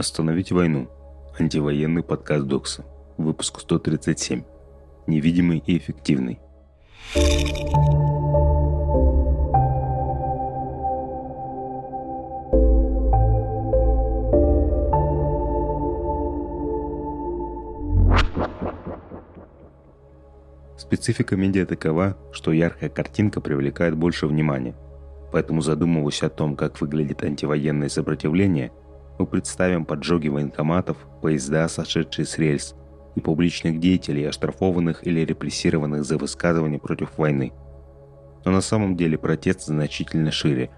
Остановить войну. Антивоенный подкаст Докса. Выпуск 137. Невидимый и эффективный. Специфика медиа такова, что яркая картинка привлекает больше внимания. Поэтому задумываясь о том, как выглядит антивоенное сопротивление, мы представим поджоги военкоматов, поезда, сошедшие с рельс, и публичных деятелей, оштрафованных или репрессированных за высказывания против войны. Но на самом деле протест значительно шире.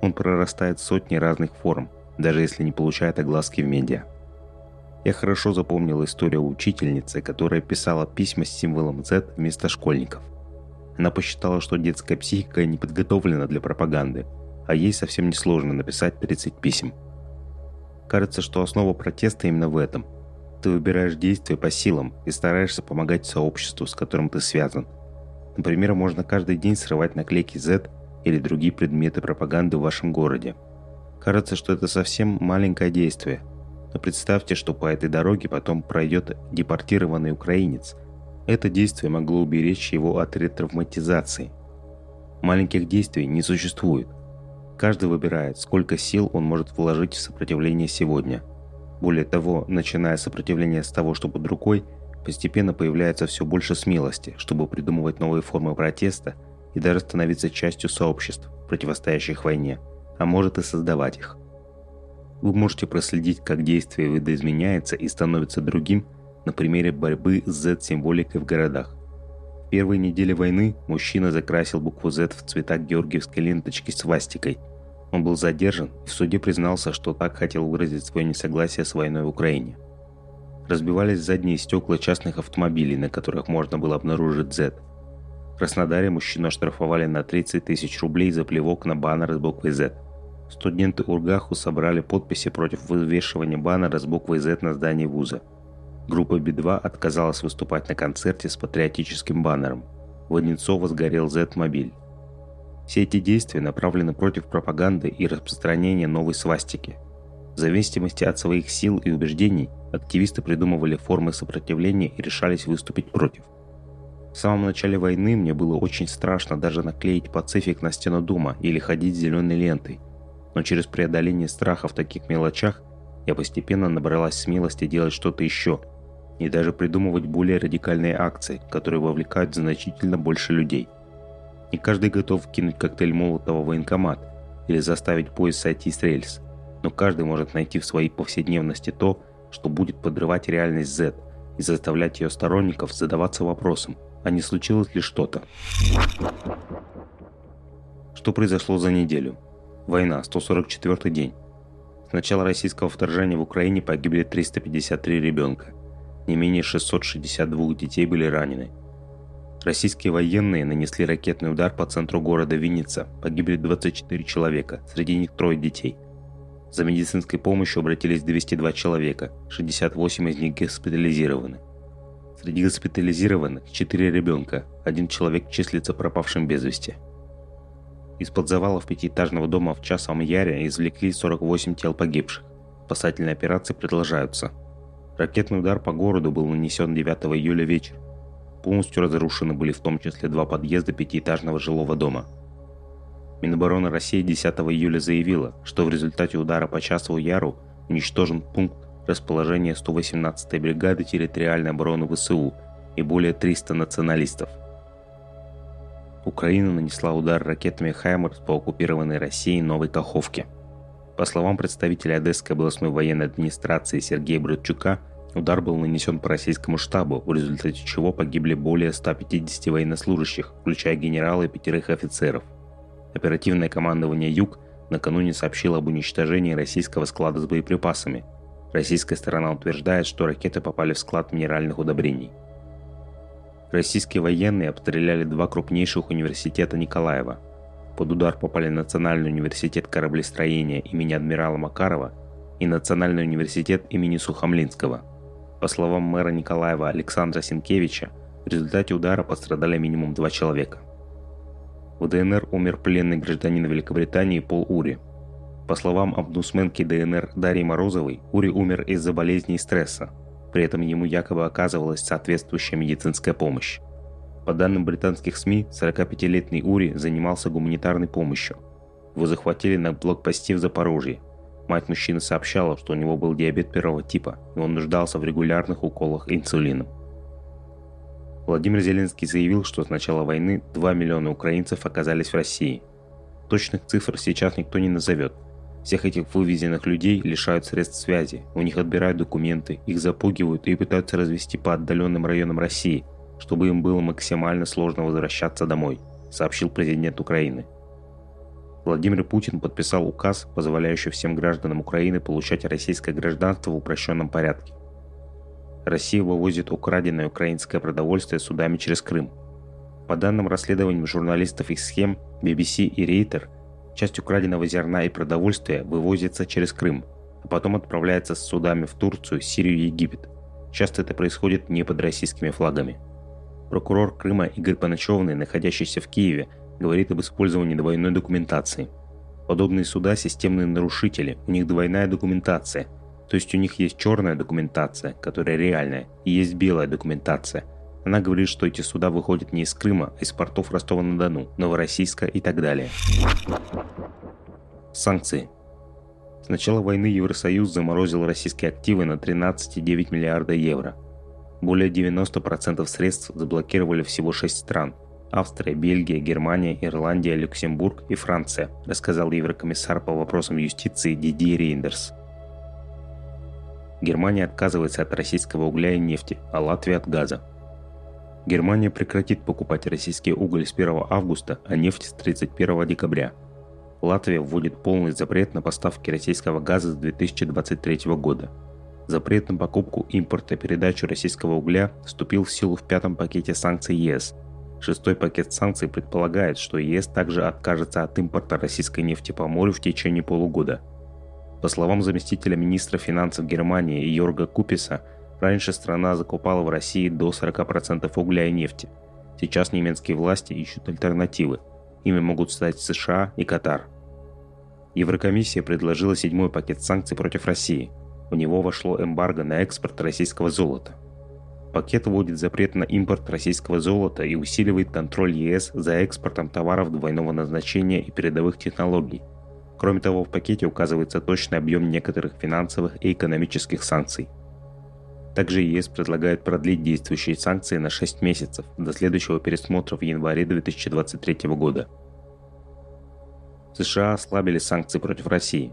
Он прорастает в сотни разных форм, даже если не получает огласки в медиа. Я хорошо запомнил историю учительницы, которая писала письма с символом Z вместо школьников. Она посчитала, что детская психика не подготовлена для пропаганды, а ей совсем не сложно написать 30 писем. Кажется, что основа протеста именно в этом. Ты выбираешь действия по силам и стараешься помогать сообществу, с которым ты связан. Например, можно каждый день срывать наклейки Z или другие предметы пропаганды в вашем городе. Кажется, что это совсем маленькое действие, но представьте, что по этой дороге потом пройдет депортированный украинец. Это действие могло уберечь его от ретравматизации. Маленьких действий не существует. Каждый выбирает, сколько сил он может вложить в сопротивление сегодня. Более того, начиная сопротивление с того, что под рукой, постепенно появляется все больше смелости, чтобы придумывать новые формы протеста и даже становиться частью сообществ, противостоящих войне, а может и создавать их. Вы можете проследить, как действие видоизменяется и становится другим на примере борьбы с Z-символикой в городах. В первые недели войны мужчина закрасил букву Z в цвета георгиевской ленточки с вастикой. Он был задержан и в суде признался, что так хотел выразить свое несогласие с войной в Украине. Разбивались задние стекла частных автомобилей, на которых можно было обнаружить Z. В Краснодаре мужчину оштрафовали на 30 тысяч рублей за плевок на баннер с буквой Z – Студенты Ургаху собрали подписи против вывешивания баннера с буквой Z на здании вуза. Группа Би-2 отказалась выступать на концерте с патриотическим баннером. В Одинцово сгорел Z-мобиль. Все эти действия направлены против пропаганды и распространения новой свастики. В зависимости от своих сил и убеждений, активисты придумывали формы сопротивления и решались выступить против. В самом начале войны мне было очень страшно даже наклеить пацифик на стену дома или ходить зеленой лентой – но через преодоление страха в таких мелочах я постепенно набралась смелости делать что-то еще и даже придумывать более радикальные акции, которые вовлекают значительно больше людей. Не каждый готов кинуть коктейль Молотова в военкомат или заставить поезд сойти с рельс, но каждый может найти в своей повседневности то, что будет подрывать реальность Z и заставлять ее сторонников задаваться вопросом, а не случилось ли что-то. Что произошло за неделю? Война, 144 день. С начала российского вторжения в Украине погибли 353 ребенка. Не менее 662 детей были ранены. Российские военные нанесли ракетный удар по центру города Винница. Погибли 24 человека, среди них трое детей. За медицинской помощью обратились 202 человека, 68 из них госпитализированы. Среди госпитализированных 4 ребенка, один человек числится пропавшим без вести. Из-под завалов пятиэтажного дома в Часовом Яре извлекли 48 тел погибших. Спасательные операции продолжаются. Ракетный удар по городу был нанесен 9 июля вечером. Полностью разрушены были в том числе два подъезда пятиэтажного жилого дома. Минобороны России 10 июля заявила, что в результате удара по Часову Яру уничтожен пункт расположения 118-й бригады территориальной обороны ВСУ и более 300 националистов. Украина нанесла удар ракетами «Хаймерс» по оккупированной Россией Новой Каховке. По словам представителя Одесской областной военной администрации Сергея Бродчука, удар был нанесен по российскому штабу, в результате чего погибли более 150 военнослужащих, включая генерала и пятерых офицеров. Оперативное командование «Юг» накануне сообщило об уничтожении российского склада с боеприпасами. Российская сторона утверждает, что ракеты попали в склад минеральных удобрений – Российские военные обстреляли два крупнейших университета Николаева. Под удар попали Национальный университет кораблестроения имени адмирала Макарова и Национальный университет имени Сухомлинского. По словам мэра Николаева Александра Сенкевича, в результате удара пострадали минимум два человека. В ДНР умер пленный гражданин Великобритании Пол Ури. По словам обнусменки ДНР Дарьи Морозовой, Ури умер из-за болезни и стресса. При этом ему якобы оказывалась соответствующая медицинская помощь. По данным британских СМИ, 45-летний Ури занимался гуманитарной помощью. Его захватили на блокпосте в Запорожье. Мать мужчины сообщала, что у него был диабет первого типа, и он нуждался в регулярных уколах инсулином. Владимир Зеленский заявил, что с начала войны 2 миллиона украинцев оказались в России. Точных цифр сейчас никто не назовет – всех этих вывезенных людей лишают средств связи, у них отбирают документы, их запугивают и пытаются развести по отдаленным районам России, чтобы им было максимально сложно возвращаться домой, сообщил президент Украины. Владимир Путин подписал указ, позволяющий всем гражданам Украины получать российское гражданство в упрощенном порядке. Россия вывозит украденное украинское продовольствие судами через Крым. По данным расследований журналистов из схем BBC и Рейтер – Часть украденного зерна и продовольствия вывозится через Крым, а потом отправляется с судами в Турцию, Сирию и Египет. Часто это происходит не под российскими флагами. Прокурор Крыма Игорь Паначевный, находящийся в Киеве, говорит об использовании двойной документации. Подобные суда – системные нарушители, у них двойная документация. То есть у них есть черная документация, которая реальная, и есть белая документация. Она говорит, что эти суда выходят не из Крыма, а из портов Ростова-на-Дону, Новороссийска и так далее. Санкции. С начала войны Евросоюз заморозил российские активы на 13,9 миллиарда евро. Более 90% средств заблокировали всего 6 стран – Австрия, Бельгия, Германия, Ирландия, Люксембург и Франция, рассказал еврокомиссар по вопросам юстиции Диди Рейндерс. Германия отказывается от российского угля и нефти, а Латвия от газа. Германия прекратит покупать российский уголь с 1 августа, а нефть с 31 декабря – Латвия вводит полный запрет на поставки российского газа с 2023 года. Запрет на покупку, импорт и передачу российского угля вступил в силу в пятом пакете санкций ЕС. Шестой пакет санкций предполагает, что ЕС также откажется от импорта российской нефти по морю в течение полугода. По словам заместителя министра финансов Германии Йорга Куписа, раньше страна закупала в России до 40% угля и нефти. Сейчас немецкие власти ищут альтернативы – Ими могут стать США и Катар. Еврокомиссия предложила седьмой пакет санкций против России. В него вошло эмбарго на экспорт российского золота. Пакет вводит запрет на импорт российского золота и усиливает контроль ЕС за экспортом товаров двойного назначения и передовых технологий. Кроме того, в пакете указывается точный объем некоторых финансовых и экономических санкций – также ЕС предлагает продлить действующие санкции на 6 месяцев до следующего пересмотра в январе 2023 года. США ослабили санкции против России.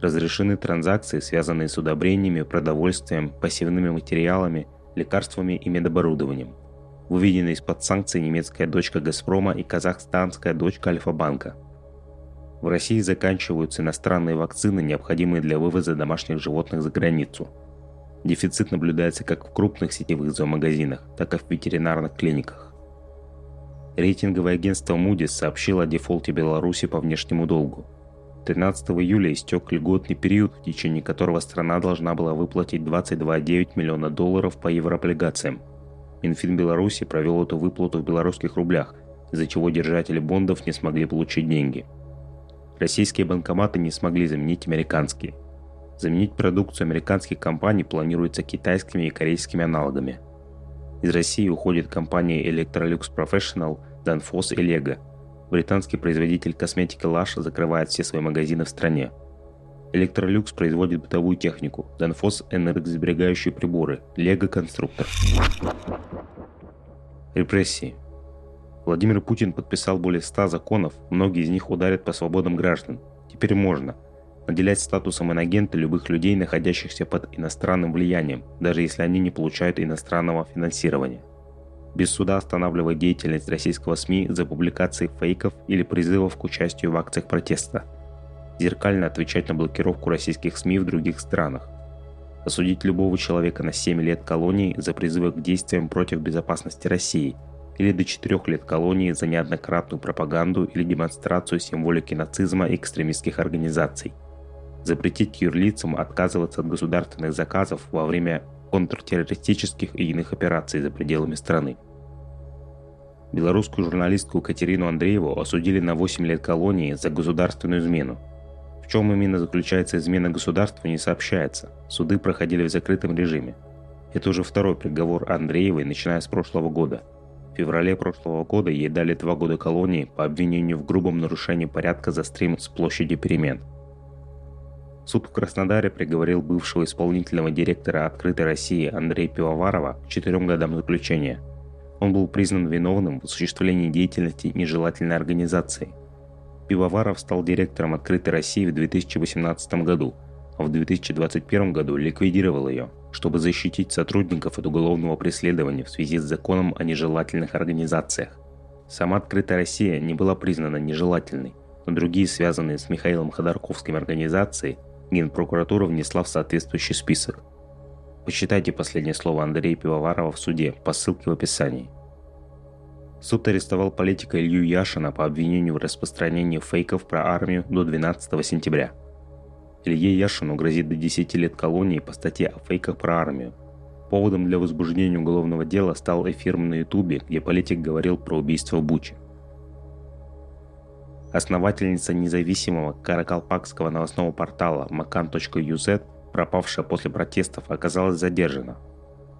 Разрешены транзакции, связанные с удобрениями, продовольствием, пассивными материалами, лекарствами и медоборудованием. Выведены из-под санкций немецкая дочка «Газпрома» и казахстанская дочка «Альфа-банка». В России заканчиваются иностранные вакцины, необходимые для вывоза домашних животных за границу – Дефицит наблюдается как в крупных сетевых зоомагазинах, так и в ветеринарных клиниках. Рейтинговое агентство Moody's сообщило о дефолте Беларуси по внешнему долгу. 13 июля истек льготный период, в течение которого страна должна была выплатить 22,9 миллиона долларов по еврооблигациям. Минфин Беларуси провел эту выплату в белорусских рублях, из-за чего держатели бондов не смогли получить деньги. Российские банкоматы не смогли заменить американские – Заменить продукцию американских компаний планируется китайскими и корейскими аналогами. Из России уходят компании Electrolux Professional, Danfoss и Lego. Британский производитель косметики Lush закрывает все свои магазины в стране. Electrolux производит бытовую технику, Danfoss – энергосберегающие приборы, Lego – конструктор. Репрессии. Владимир Путин подписал более 100 законов, многие из них ударят по свободам граждан. Теперь можно – наделять статусом инагента любых людей, находящихся под иностранным влиянием, даже если они не получают иностранного финансирования. Без суда останавливать деятельность российского СМИ за публикацией фейков или призывов к участию в акциях протеста. Зеркально отвечать на блокировку российских СМИ в других странах. Осудить любого человека на 7 лет колонии за призывы к действиям против безопасности России или до 4 лет колонии за неоднократную пропаганду или демонстрацию символики нацизма и экстремистских организаций – запретить юрлицам отказываться от государственных заказов во время контртеррористических и иных операций за пределами страны. Белорусскую журналистку Катерину Андрееву осудили на 8 лет колонии за государственную измену. В чем именно заключается измена государству, не сообщается. Суды проходили в закрытом режиме. Это уже второй приговор Андреевой, начиная с прошлого года. В феврале прошлого года ей дали два года колонии по обвинению в грубом нарушении порядка за стрим с площади перемен. Суд в Краснодаре приговорил бывшего исполнительного директора «Открытой России» Андрея Пивоварова к четырем годам заключения. Он был признан виновным в осуществлении деятельности нежелательной организации. Пивоваров стал директором «Открытой России» в 2018 году, а в 2021 году ликвидировал ее – чтобы защитить сотрудников от уголовного преследования в связи с законом о нежелательных организациях. Сама «Открытая Россия» не была признана нежелательной, но другие связанные с Михаилом Ходорковским организации Генпрокуратура внесла в соответствующий список. Почитайте последнее слово Андрея Пивоварова в суде по ссылке в описании. Суд арестовал политика Илью Яшина по обвинению в распространении фейков про армию до 12 сентября – Илье Яшину грозит до 10 лет колонии по статье о фейках про армию. Поводом для возбуждения уголовного дела стал эфир на ютубе, где политик говорил про убийство Бучи. Основательница независимого каракалпакского новостного портала makan.uz, пропавшая после протестов, оказалась задержана.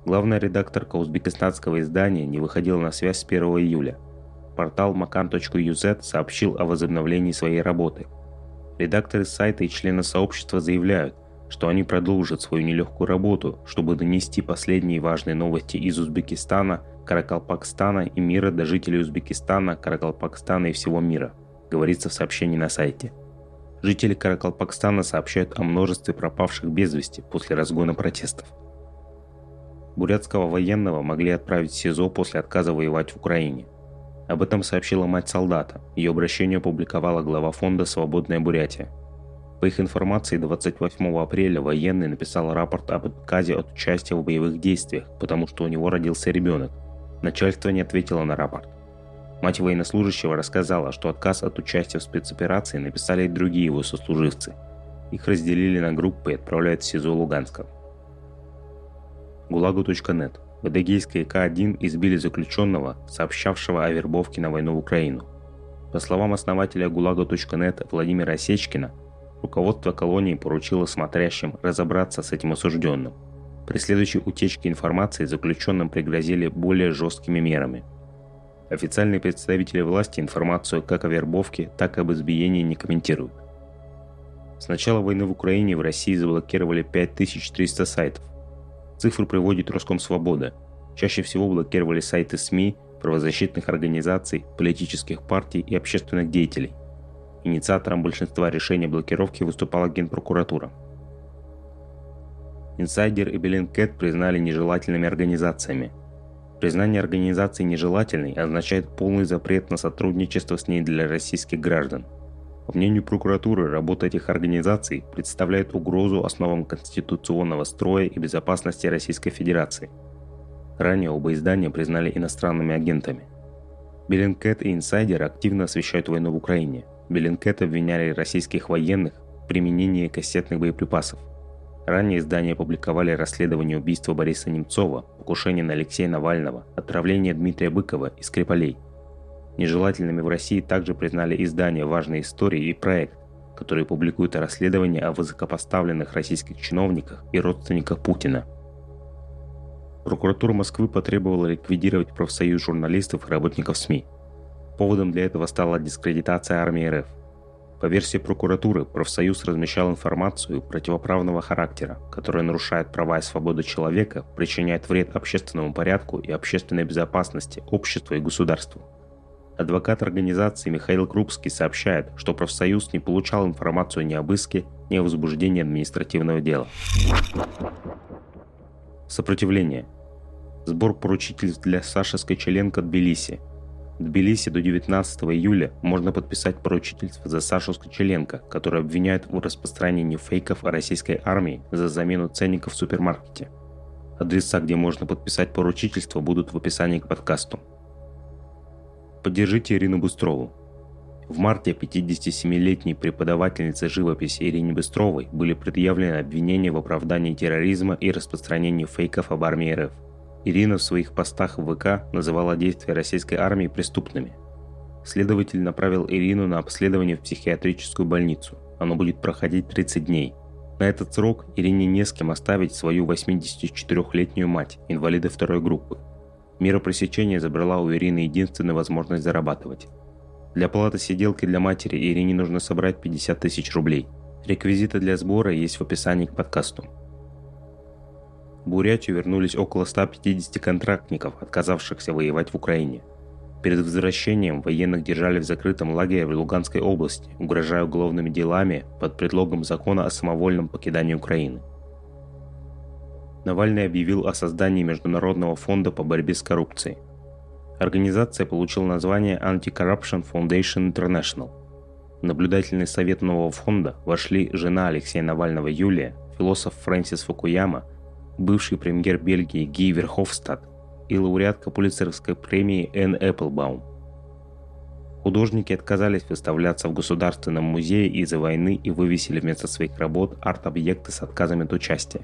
Главная редакторка узбекистанского издания не выходила на связь с 1 июля. Портал makan.uz сообщил о возобновлении своей работы – Редакторы сайта и члены сообщества заявляют, что они продолжат свою нелегкую работу, чтобы донести последние важные новости из Узбекистана, Каракалпакстана и мира до жителей Узбекистана, Каракалпакстана и всего мира, говорится в сообщении на сайте. Жители Каракалпакстана сообщают о множестве пропавших без вести после разгона протестов. Бурятского военного могли отправить в СИЗО после отказа воевать в Украине. Об этом сообщила мать солдата. Ее обращение опубликовала глава фонда «Свободная Бурятия». По их информации, 28 апреля военный написал рапорт об отказе от участия в боевых действиях, потому что у него родился ребенок. Начальство не ответило на рапорт. Мать военнослужащего рассказала, что отказ от участия в спецоперации написали и другие его сослуживцы. Их разделили на группы и отправляют в СИЗО Луганска. Гулагу.нет в Адыгейской К-1 избили заключенного, сообщавшего о вербовке на войну в Украину. По словам основателя ГУЛАГа.нет Владимира Осечкина, руководство колонии поручило смотрящим разобраться с этим осужденным. При следующей утечке информации заключенным пригрозили более жесткими мерами. Официальные представители власти информацию как о вербовке, так и об избиении не комментируют. С начала войны в Украине в России заблокировали 5300 сайтов, Цифры приводит Роскомсвобода. Чаще всего блокировали сайты СМИ, правозащитных организаций, политических партий и общественных деятелей. Инициатором большинства решений блокировки выступала Генпрокуратура. Инсайдер и Bellingcat признали нежелательными организациями. Признание организации нежелательной означает полный запрет на сотрудничество с ней для российских граждан – по мнению прокуратуры, работа этих организаций представляет угрозу основам конституционного строя и безопасности Российской Федерации. Ранее оба издания признали иностранными агентами. Bellingcat и Инсайдер активно освещают войну в Украине. Bellingcat обвиняли российских военных в применении кассетных боеприпасов. Ранее издания опубликовали расследование убийства Бориса Немцова, покушение на Алексея Навального, отравление Дмитрия Быкова и Скрипалей – Нежелательными в России также признали издание «Важные истории» и проект, который публикует расследования о высокопоставленных российских чиновниках и родственниках Путина. Прокуратура Москвы потребовала ликвидировать профсоюз журналистов и работников СМИ. Поводом для этого стала дискредитация армии РФ. По версии прокуратуры, профсоюз размещал информацию противоправного характера, которая нарушает права и свободы человека, причиняет вред общественному порядку и общественной безопасности обществу и государству – Адвокат организации Михаил Крупский сообщает, что профсоюз не получал информацию ни об иске, ни о возбуждении административного дела. Сопротивление. Сбор поручительств для Саши Скочеленко Тбилиси. Тбилиси до 19 июля можно подписать поручительство за Сашу Скочеленко, который обвиняют в распространении фейков о российской армии за замену ценников в супермаркете. Адреса, где можно подписать поручительство, будут в описании к подкасту. Поддержите Ирину Быстрову. В марте 57-летней преподавательнице живописи Ирине Быстровой были предъявлены обвинения в оправдании терроризма и распространении фейков об армии РФ. Ирина в своих постах в ВК называла действия российской армии преступными. Следователь направил Ирину на обследование в психиатрическую больницу – Оно будет проходить 30 дней. На этот срок Ирине не с кем оставить свою 84-летнюю мать, инвалида второй группы. Мера пресечения забрала у Ирины единственную возможность зарабатывать. Для оплаты сиделки для матери Ирине нужно собрать 50 тысяч рублей. Реквизиты для сбора есть в описании к подкасту. В Бурятию вернулись около 150 контрактников, отказавшихся воевать в Украине – Перед возвращением военных держали в закрытом лагере в Луганской области, угрожая уголовными делами под предлогом закона о самовольном покидании Украины. Навальный объявил о создании Международного фонда по борьбе с коррупцией. Организация получила название Anti-Corruption Foundation International. В наблюдательный совет нового фонда вошли жена Алексея Навального Юлия, философ Фрэнсис Фукуяма, бывший премьер Бельгии Ги Верховстад и лауреатка Пулицеровской премии Энн Эпплбаум. Художники отказались выставляться в Государственном музее из-за войны и вывесили вместо своих работ арт-объекты с отказами от участия.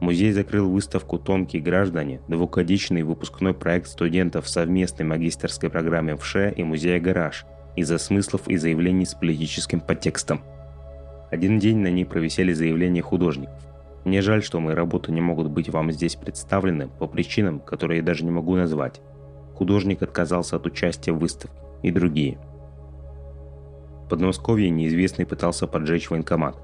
Музей закрыл выставку «Тонкие граждане», двухгодичный выпускной проект студентов совместной магистерской программе ВШЭ и музея «Гараж» из-за смыслов и заявлений с политическим подтекстом. Один день на ней провисели заявления художников. Мне жаль, что мои работы не могут быть вам здесь представлены по причинам, которые я даже не могу назвать. Художник отказался от участия в выставке и другие. В Подмосковье неизвестный пытался поджечь военкомат.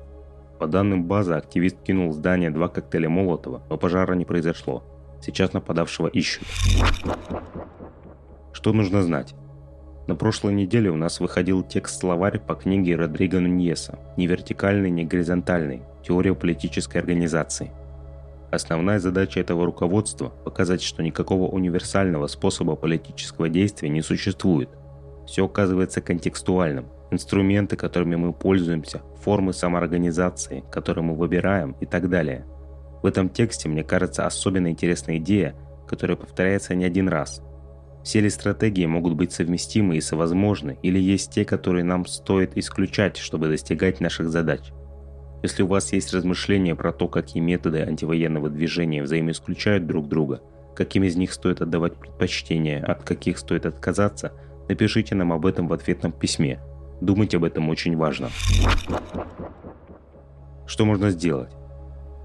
По данным базы, активист кинул в здание два коктейля Молотова, но пожара не произошло. Сейчас нападавшего ищут. Что нужно знать? На прошлой неделе у нас выходил текст-словарь по книге Родриго Нуньеса «Не вертикальный, не горизонтальный. Теория политической организации». Основная задача этого руководства – показать, что никакого универсального способа политического действия не существует. Все оказывается контекстуальным. Инструменты, которыми мы пользуемся, формы самоорганизации, которые мы выбираем и так далее. В этом тексте, мне кажется, особенно интересная идея, которая повторяется не один раз – все ли стратегии могут быть совместимы и совозможны, или есть те, которые нам стоит исключать, чтобы достигать наших задач? Если у вас есть размышления про то, какие методы антивоенного движения взаимоисключают друг друга, каким из них стоит отдавать предпочтение, от каких стоит отказаться, напишите нам об этом в ответном письме. Думать об этом очень важно. Что можно сделать?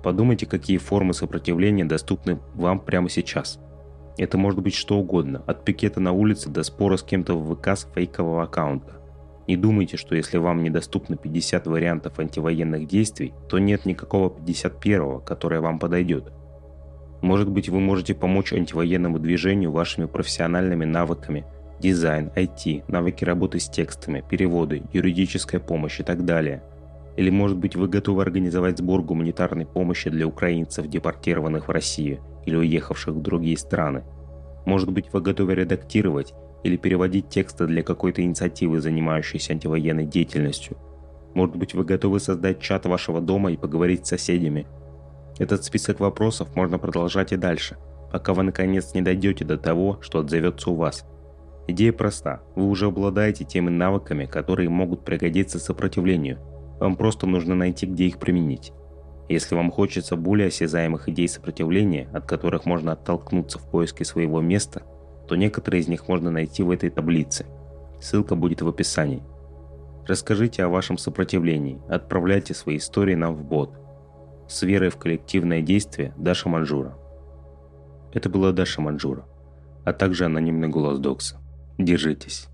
Подумайте, какие формы сопротивления доступны вам прямо сейчас – это может быть что угодно, от пикета на улице до спора с кем-то в ВК с фейкового аккаунта. Не думайте, что если вам недоступно 50 вариантов антивоенных действий, то нет никакого 51-го, которое вам подойдет. Может быть, вы можете помочь антивоенному движению вашими профессиональными навыками, дизайн, IT, навыки работы с текстами, переводы, юридическая помощь и так далее. Или может быть вы готовы организовать сбор гуманитарной помощи для украинцев, депортированных в Россию – или уехавших в другие страны. Может быть, вы готовы редактировать или переводить тексты для какой-то инициативы, занимающейся антивоенной деятельностью. Может быть, вы готовы создать чат вашего дома и поговорить с соседями. Этот список вопросов можно продолжать и дальше, пока вы наконец не дойдете до того, что отзовется у вас. Идея проста. Вы уже обладаете теми навыками, которые могут пригодиться сопротивлению. Вам просто нужно найти, где их применить. Если вам хочется более осязаемых идей сопротивления, от которых можно оттолкнуться в поиске своего места, то некоторые из них можно найти в этой таблице. Ссылка будет в описании. Расскажите о вашем сопротивлении, отправляйте свои истории нам в бот. С верой в коллективное действие Даша Манжура. Это была Даша Манжура, а также анонимный голос Докса. Держитесь.